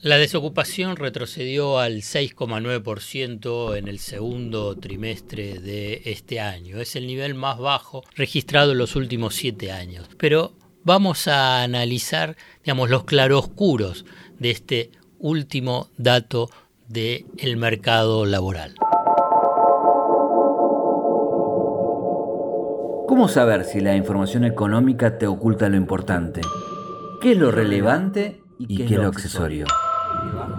La desocupación retrocedió al 6,9% en el segundo trimestre de este año. Es el nivel más bajo registrado en los últimos siete años. Pero vamos a analizar digamos, los claroscuros de este último dato del mercado laboral. ¿Cómo saber si la información económica te oculta lo importante? ¿Qué es lo relevante y qué, es lo accesorio?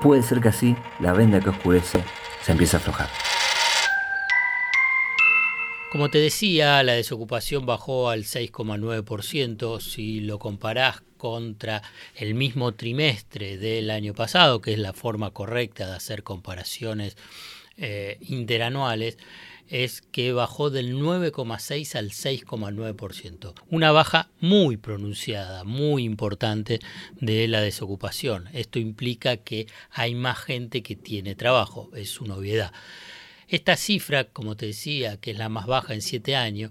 Puede ser que así la venda que oscurece se empiece a aflojar. Como te decía, la desocupación bajó al 6,9% si lo comparás contra el mismo trimestre del año pasado, que es la forma correcta de hacer comparaciones eh, interanuales es que bajó del 9,6 al 6,9%. Una baja muy pronunciada, muy importante de la desocupación. Esto implica que hay más gente que tiene trabajo, es su novedad. Esta cifra, como te decía, que es la más baja en siete años,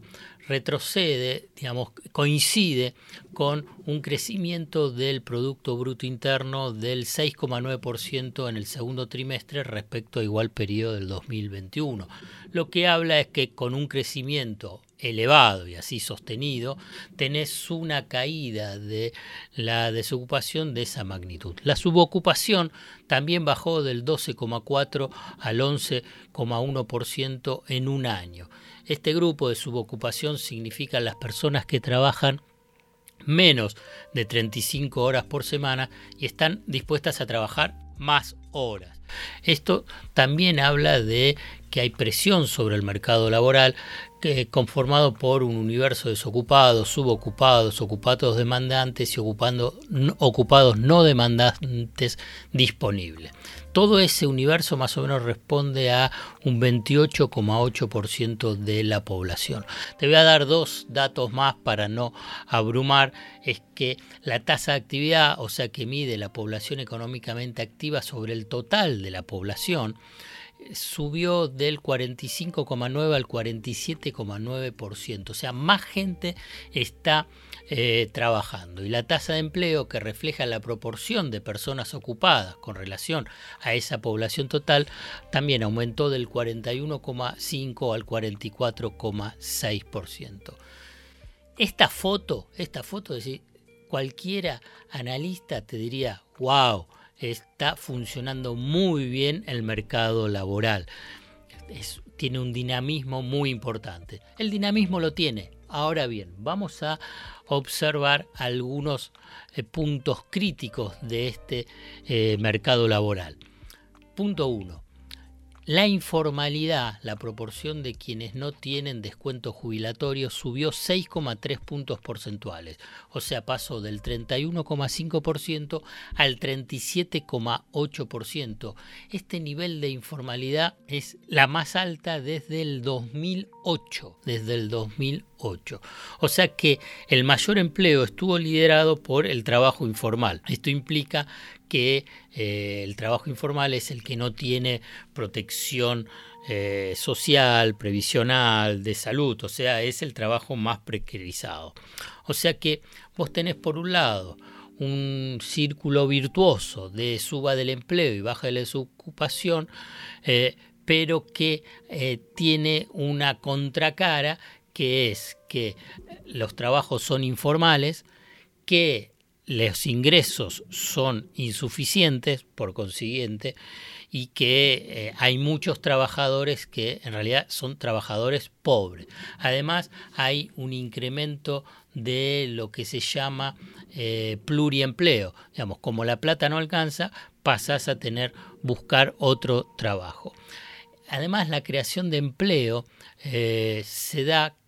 retrocede, digamos, coincide con un crecimiento del Producto Bruto Interno del 6,9% en el segundo trimestre respecto a igual periodo del 2021. Lo que habla es que con un crecimiento elevado y así sostenido, tenés una caída de la desocupación de esa magnitud. La subocupación también bajó del 12,4 al 11,1% en un año. Este grupo de subocupación significa las personas que trabajan menos de 35 horas por semana y están dispuestas a trabajar más horas. Esto también habla de que hay presión sobre el mercado laboral conformado por un universo desocupado, subocupados, ocupados demandantes y ocupando, ocupados no demandantes disponibles. Todo ese universo más o menos responde a un 28,8% de la población. Te voy a dar dos datos más para no abrumar. Es que la tasa de actividad, o sea que mide la población económicamente activa sobre el total de la población, subió del 45,9 al 47,9%. O sea, más gente está eh, trabajando. Y la tasa de empleo que refleja la proporción de personas ocupadas con relación a esa población total también aumentó del 41,5 al 44,6%. Esta foto, esta foto, es decir, cualquiera analista te diría, wow, está funcionando muy bien el mercado laboral. tiene un dinamismo muy importante. El dinamismo lo tiene. Ahora bien, vamos a observar algunos eh, puntos críticos de este eh, mercado laboral. Punto 1. La informalidad, la proporción de quienes no tienen descuento jubilatorio, subió 6,3 puntos porcentuales, o sea, pasó del 31,5% al 37,8%. Este nivel de informalidad es la más alta desde el 2008, desde el 2008. O sea que el mayor empleo estuvo liderado por el trabajo informal. Esto implica que eh, el trabajo informal es el que no tiene protección eh, social, previsional, de salud, o sea, es el trabajo más precarizado. O sea que vos tenés por un lado un círculo virtuoso de suba del empleo y baja de la desocupación, eh, pero que tiene una contracara que es que los trabajos son informales, que los ingresos son insuficientes, por consiguiente, y que eh, hay muchos trabajadores que en realidad son trabajadores pobres. Además, hay un incremento de lo que se llama eh, pluriempleo. Digamos, como la plata no alcanza, pasas a tener buscar otro trabajo. Además, la creación de empleo eh, se da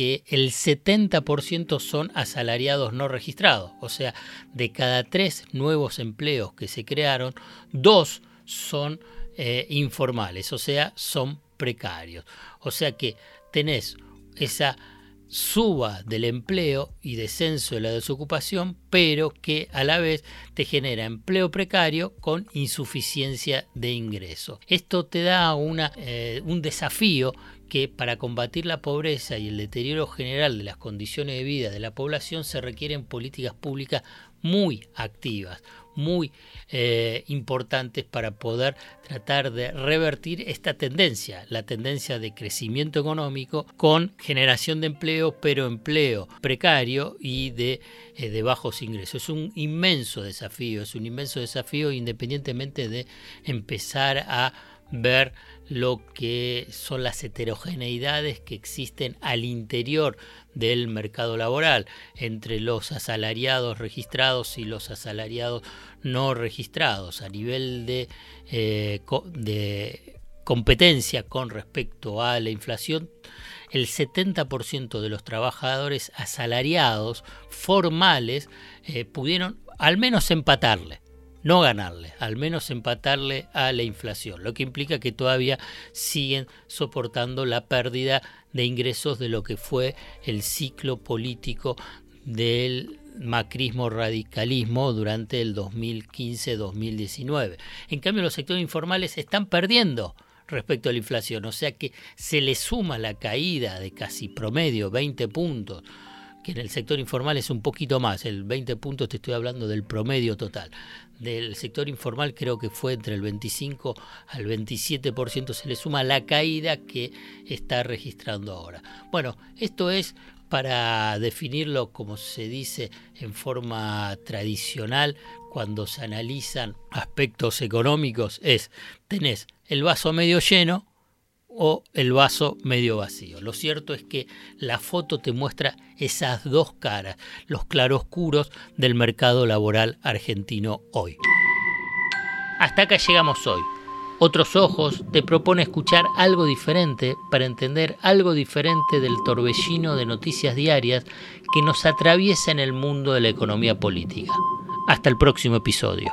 que el 70% son asalariados no registrados. O sea, de cada tres nuevos empleos que se crearon, dos son eh, informales, o sea, son precarios. O sea que tenés esa suba del empleo y descenso de la desocupación, pero que a la vez te genera empleo precario con insuficiencia de ingreso. Esto te da una, eh, un desafío que para combatir la pobreza y el deterioro general de las condiciones de vida de la población se requieren políticas públicas muy activas, muy eh, importantes para poder tratar de revertir esta tendencia, la tendencia de crecimiento económico con generación de empleo, pero empleo precario y de, eh, de bajos ingresos. Es un inmenso desafío, es un inmenso desafío independientemente de empezar a ver lo que son las heterogeneidades que existen al interior del mercado laboral entre los asalariados registrados y los asalariados no registrados a nivel de, eh, competencia con respecto a la inflación el 70% de los trabajadores asalariados formales eh, pudieron al menos empatarle no ganarle, al menos empatarle a la inflación, lo que implica que todavía siguen soportando la pérdida de ingresos de lo que fue el ciclo político del macrismo radicalismo durante el 2015-2019. En cambio, los sectores informales están perdiendo respecto a la inflación, o sea que se le suma la caída de casi promedio 20 puntos que en el sector informal es un poquito más, el 20 puntos te estoy hablando del promedio total. Del sector informal creo que fue entre el 25 al 27%, se le suma la caída que está registrando ahora. Bueno, esto es para definirlo como se dice en forma tradicional cuando se analizan aspectos económicos es tenés el vaso medio lleno o el vaso medio vacío. Lo cierto es que la foto te muestra esas dos caras, los claroscuros del mercado laboral argentino hoy. Hasta acá llegamos hoy. Otros Ojos te propone escuchar algo diferente para entender algo diferente del torbellino de noticias diarias que nos atraviesa en el mundo de la economía política. Hasta el próximo episodio.